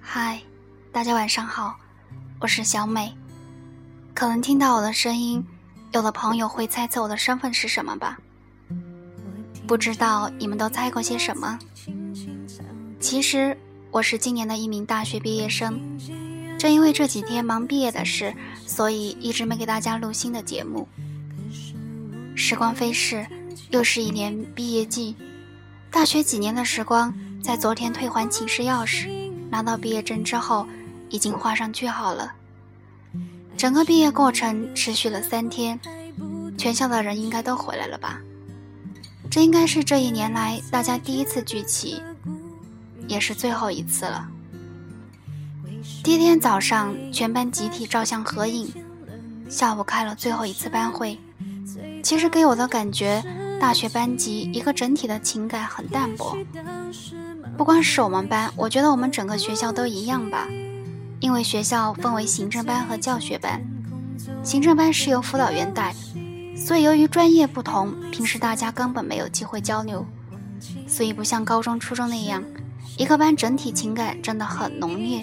嗨，大家晚上好，我是小美。可能听到我的声音，有的朋友会猜测我的身份是什么吧？不知道你们都猜过些什么？其实我是今年的一名大学毕业生。正因为这几天忙毕业的事，所以一直没给大家录新的节目。时光飞逝，又是一年毕业季。大学几年的时光，在昨天退还寝室钥匙。拿到毕业证之后，已经画上句号了。整个毕业过程持续了三天，全校的人应该都回来了吧？这应该是这一年来大家第一次聚齐，也是最后一次了。第一天早上，全班集体照相合影，下午开了最后一次班会。其实给我的感觉，大学班级一个整体的情感很淡薄。不光是我们班，我觉得我们整个学校都一样吧。因为学校分为行政班和教学班，行政班是由辅导员带，所以由于专业不同，平时大家根本没有机会交流，所以不像高中、初中那样，一个班整体情感真的很浓烈。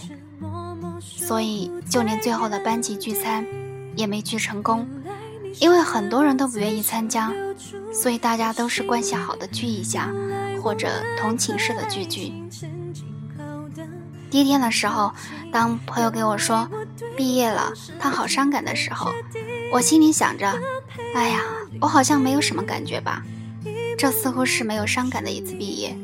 所以就连最后的班级聚餐也没聚成功，因为很多人都不愿意参加，所以大家都是关系好的聚一下。或者同寝室的聚聚。第一天的时候，当朋友给我说毕业了，他好伤感的时候，我心里想着，哎呀，我好像没有什么感觉吧。这似乎是没有伤感的一次毕业。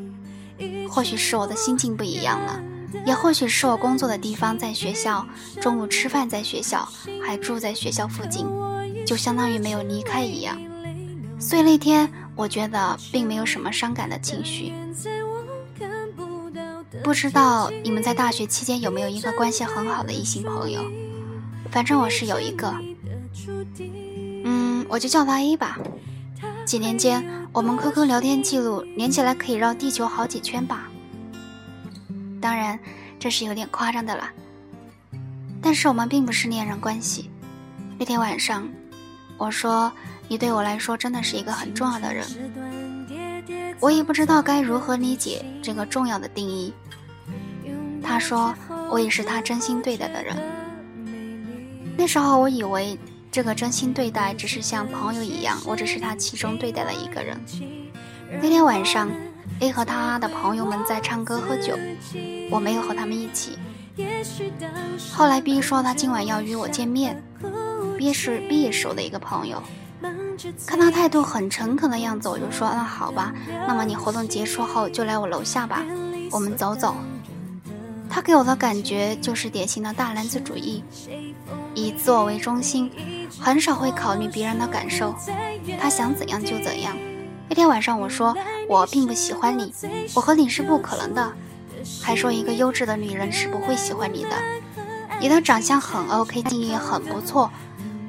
或许是我的心境不一样了，也或许是我工作的地方在学校，中午吃饭在学校，还住在学校附近，就相当于没有离开一样。所以那天。我觉得并没有什么伤感的情绪。不知道你们在大学期间有没有一个关系很好的异性朋友？反正我是有一个，嗯，我就叫他 A 吧。几年间，我们 QQ 聊天记录连起来可以绕地球好几圈吧。当然，这是有点夸张的啦。但是我们并不是恋人关系。那天晚上，我说。你对我来说真的是一个很重要的人，我也不知道该如何理解这个重要的定义。他说我也是他真心对待的人。那时候我以为这个真心对待只是像朋友一样，我只是他其中对待的一个人。那天晚上，A 和他的朋友们在唱歌喝酒，我没有和他们一起。后来 B 说他今晚要与我见面，B 是毕业时的一个朋友。看他态度很诚恳的样子，我就说：“那好吧，那么你活动结束后就来我楼下吧，我们走走。”他给我的感觉就是典型的大男子主义，以自我为中心，很少会考虑别人的感受，他想怎样就怎样。那天晚上我说：“我并不喜欢你，我和你是不可能的。”还说一个优质的女人是不会喜欢你的，你的长相很 OK，经历也很不错。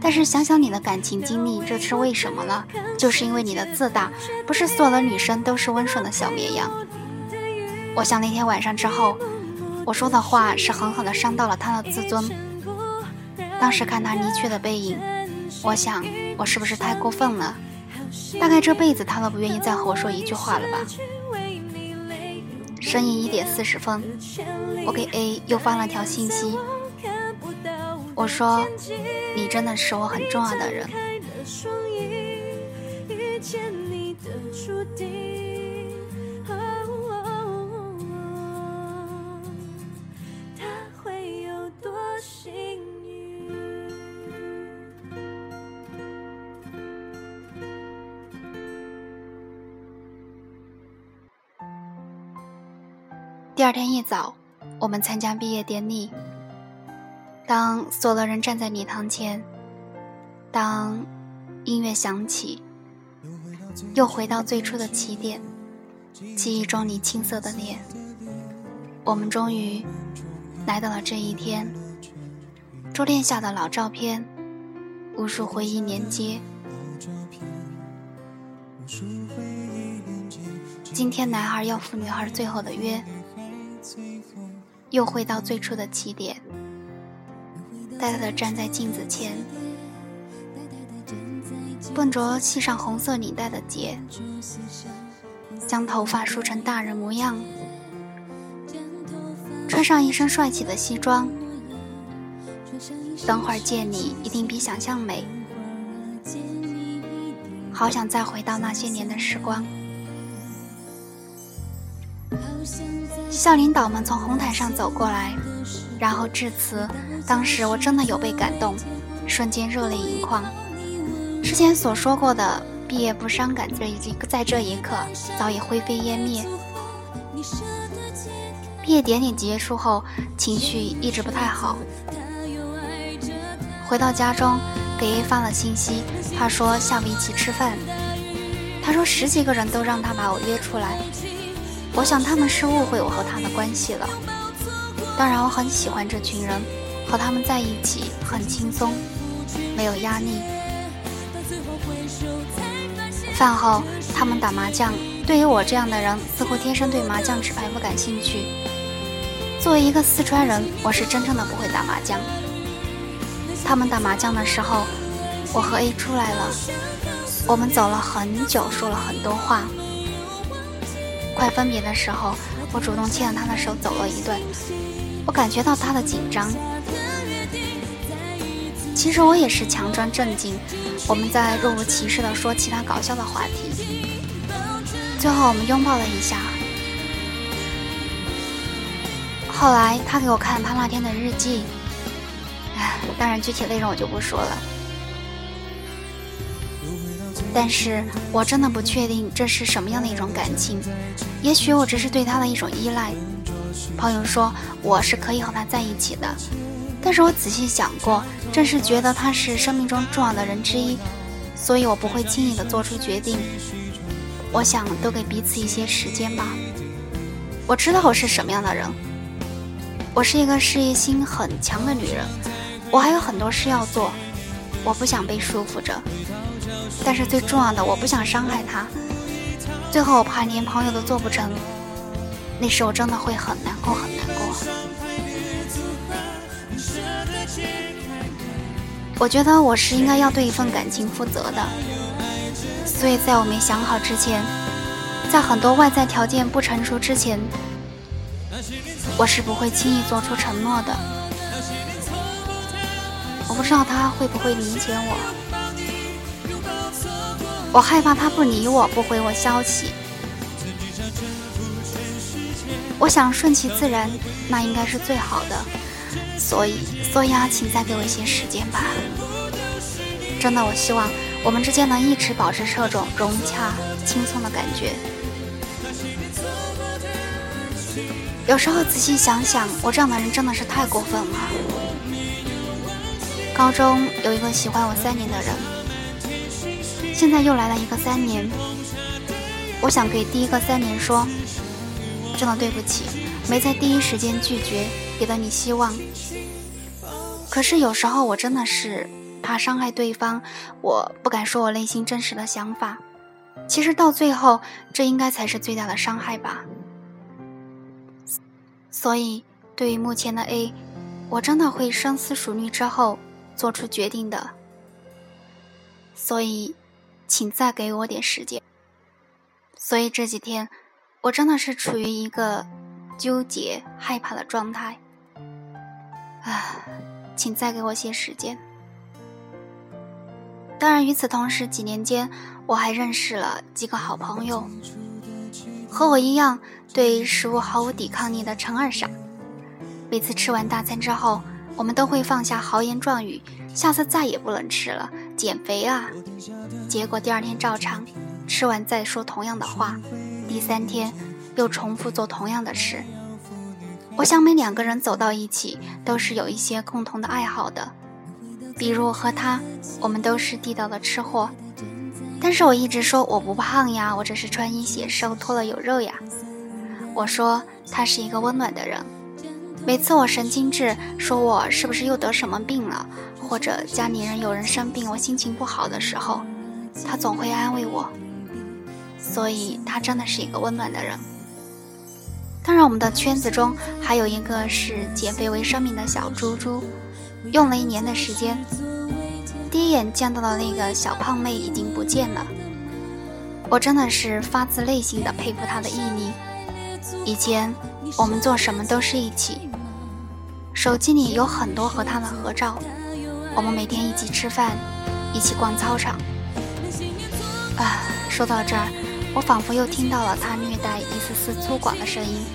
但是想想你的感情经历，这是为什么呢？就是因为你的自大。不是所有的女生都是温顺的小绵羊。我想那天晚上之后，我说的话是狠狠的伤到了他的自尊。当时看他离去的背影，我想我是不是太过分了？大概这辈子他都不愿意再和我说一句话了吧。深夜一点四十分，我给 A 又发了条信息。我说，你真的是我很重要的人。第二天一早，我们参加毕业典礼。当所有人站在礼堂前，当音乐响起，又回到最初的起点，记忆中你青涩的脸，我们终于来到了这一天。桌垫下的老照片，无数回忆连接。今天男孩要赴女孩最后的约，又回到最初的起点。呆呆地站在镜子前，笨拙系上红色领带的结，将头发梳成大人模样，穿上一身帅气的西装。等会儿见你，一定比想象美。好想再回到那些年的时光。校领导们从红毯上走过来，然后致辞。当时我真的有被感动，瞬间热泪盈眶。之前所说过的毕业不伤感，这一在这一刻早已灰飞烟灭。毕业典礼结束后，情绪一直不太好。回到家中，给 A 发了信息，他说下午一起吃饭。他说十几个人都让他把我约出来。我想他们是误会我和他的关系了。当然，我很喜欢这群人，和他们在一起很轻松，没有压力。饭后，他们打麻将。对于我这样的人，似乎天生对麻将纸牌不感兴趣。作为一个四川人，我是真正的不会打麻将。他们打麻将的时候，我和 A 出来了。我们走了很久，说了很多话。快分别的时候，我主动牵着他的手走了一段，我感觉到他的紧张。其实我也是强装镇静。我们在若无其事地说其他搞笑的话题，最后我们拥抱了一下。后来他给我看他那天的日记，唉，当然具体内容我就不说了。但是我真的不确定这是什么样的一种感情，也许我只是对他的一种依赖。朋友说我是可以和他在一起的，但是我仔细想过，正是觉得他是生命中重要的人之一，所以我不会轻易的做出决定。我想多给彼此一些时间吧。我知道我是什么样的人，我是一个事业心很强的女人，我还有很多事要做，我不想被束缚着。但是最重要的，我不想伤害他。最后我怕连朋友都做不成，那时我真的会很难过，很难过。我觉得我是应该要对一份感情负责的，所以在我没想好之前，在很多外在条件不成熟之前，我是不会轻易做出承诺的。我不知道他会不会理解我。我害怕他不理我，不回我消息。我想顺其自然，那应该是最好的。所以，所以啊，请再给我一些时间吧。真的，我希望我们之间能一直保持这种融洽、轻松的感觉。有时候仔细想想，我这样的人真的是太过分了。高中有一个喜欢我三年的人。现在又来了一个三年，我想给第一个三年说，真的对不起，没在第一时间拒绝，给了你希望。可是有时候我真的是怕伤害对方，我不敢说我内心真实的想法。其实到最后，这应该才是最大的伤害吧。所以对于目前的 A，我真的会深思熟虑之后做出决定的。所以。请再给我点时间。所以这几天，我真的是处于一个纠结、害怕的状态。啊，请再给我些时间。当然，与此同时，几年间我还认识了几个好朋友，和我一样对食物毫无抵抗力的陈二傻。每次吃完大餐之后，我们都会放下豪言壮语，下次再也不能吃了。减肥啊！结果第二天照常吃完再说同样的话，第三天又重复做同样的事。我想每两个人走到一起都是有一些共同的爱好的，比如和他，我们都是地道的吃货。但是我一直说我不胖呀，我只是穿衣显瘦，脱了有肉呀。我说他是一个温暖的人。每次我神经质，说我是不是又得什么病了，或者家里人有人生病，我心情不好的时候，他总会安慰我。所以他真的是一个温暖的人。当然，我们的圈子中还有一个是减肥为生命的小猪猪，用了一年的时间，第一眼见到的那个小胖妹已经不见了。我真的是发自内心的佩服他的毅力。以前我们做什么都是一起，手机里有很多和他的合照。我们每天一起吃饭，一起逛操场。啊，说到这儿，我仿佛又听到了他略带一丝丝粗犷的声音，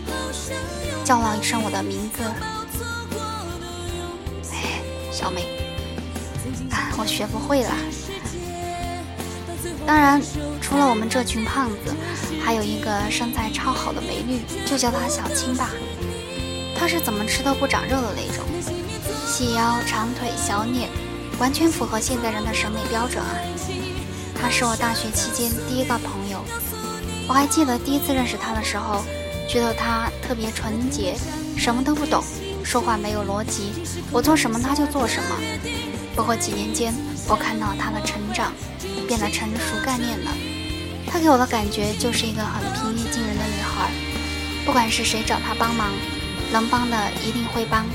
叫了一声我的名字。哎，小美，啊，我学不会了。当然，除了我们这群胖子，还有一个身材超好的美女，就叫她小青吧。她是怎么吃都不长肉的那种。细腰长腿小脸，完全符合现代人的审美标准啊！他是我大学期间第一个朋友，我还记得第一次认识他的时候，觉得他特别纯洁，什么都不懂，说话没有逻辑，我做什么他就做什么。不过几年间，我看到他的成长，变得成熟干练了。他给我的感觉就是一个很平易近人的女孩，不管是谁找他帮忙，能帮的一定会帮。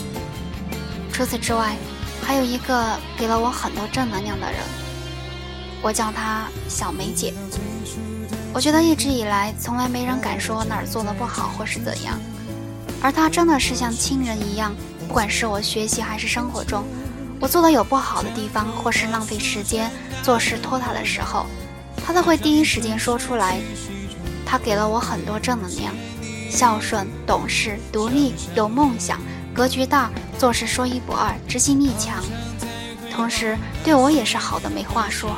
除此之外，还有一个给了我很多正能量的人，我叫她小梅姐。我觉得一直以来，从来没人敢说哪儿做的不好或是怎样，而他真的是像亲人一样。不管是我学习还是生活中，我做的有不好的地方，或是浪费时间做事拖沓的时候，他都会第一时间说出来。他给了我很多正能量，孝顺、懂事、独立、有梦想。格局大，做事说一不二，执行力强，同时对我也是好的没话说。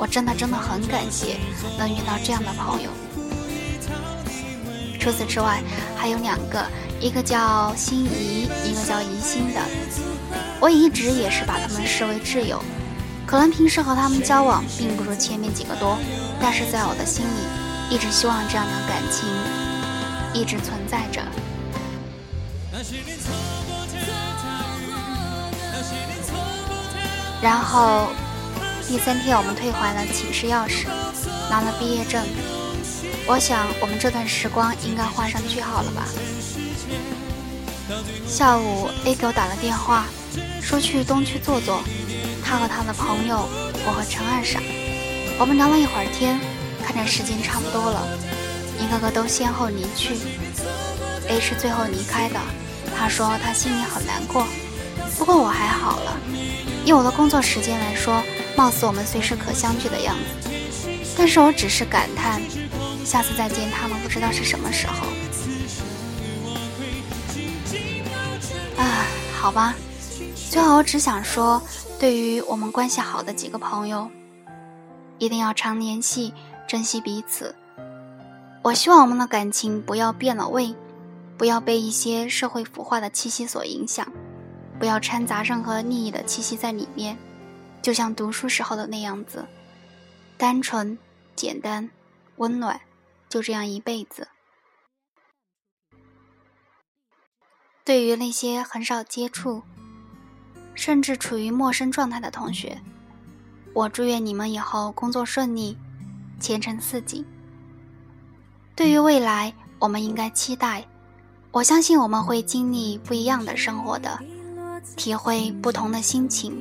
我真的真的很感谢能遇到这样的朋友。除此之外，还有两个，一个叫心怡，一个叫怡心的。我一直也是把他们视为挚友，可能平时和他们交往并不如前面几个多，但是在我的心里，一直希望这样的感情一直存在着。然后第三天，我们退还了寝室钥匙，拿了毕业证。我想，我们这段时光应该画上句号了吧。下午，A 给我打了电话，说去东区坐坐，他和他的朋友，我和陈二傻。我们聊了一会儿天，看着时间差不多了，一个个都先后离去。A 是最后离开的，他说他心里很难过，不过我还好了。以我的工作时间来说，貌似我们随时可相聚的样子。但是我只是感叹，下次再见他们不知道是什么时候。啊，好吧。最后我只想说，对于我们关系好的几个朋友，一定要常联系，珍惜彼此。我希望我们的感情不要变了味，不要被一些社会腐化的气息所影响。不要掺杂任何利益的气息在里面，就像读书时候的那样子，单纯、简单、温暖，就这样一辈子。对于那些很少接触，甚至处于陌生状态的同学，我祝愿你们以后工作顺利，前程似锦。对于未来，我们应该期待，我相信我们会经历不一样的生活的。体会不同的心情，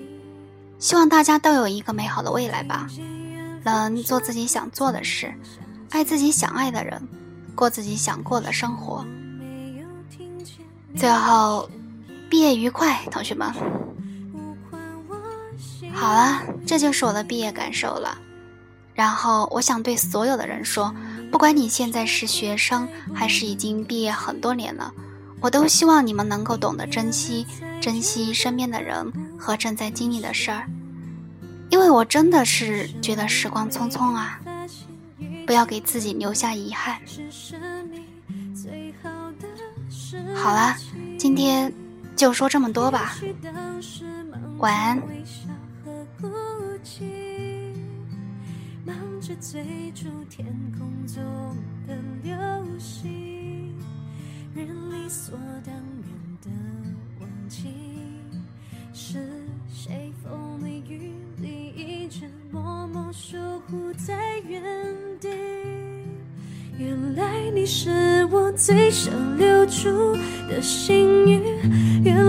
希望大家都有一个美好的未来吧，能做自己想做的事，爱自己想爱的人，过自己想过的生活。最后，毕业愉快，同学们。好了，这就是我的毕业感受了。然后，我想对所有的人说，不管你现在是学生，还是已经毕业很多年了。我都希望你们能够懂得珍惜，珍惜身边的人和正在经历的事儿，因为我真的是觉得时光匆匆啊，不要给自己留下遗憾。好了，今天就说这么多吧，晚安。理所当是谁风里雨里一直默默守护在原地？原来你是我最想留住的幸运。原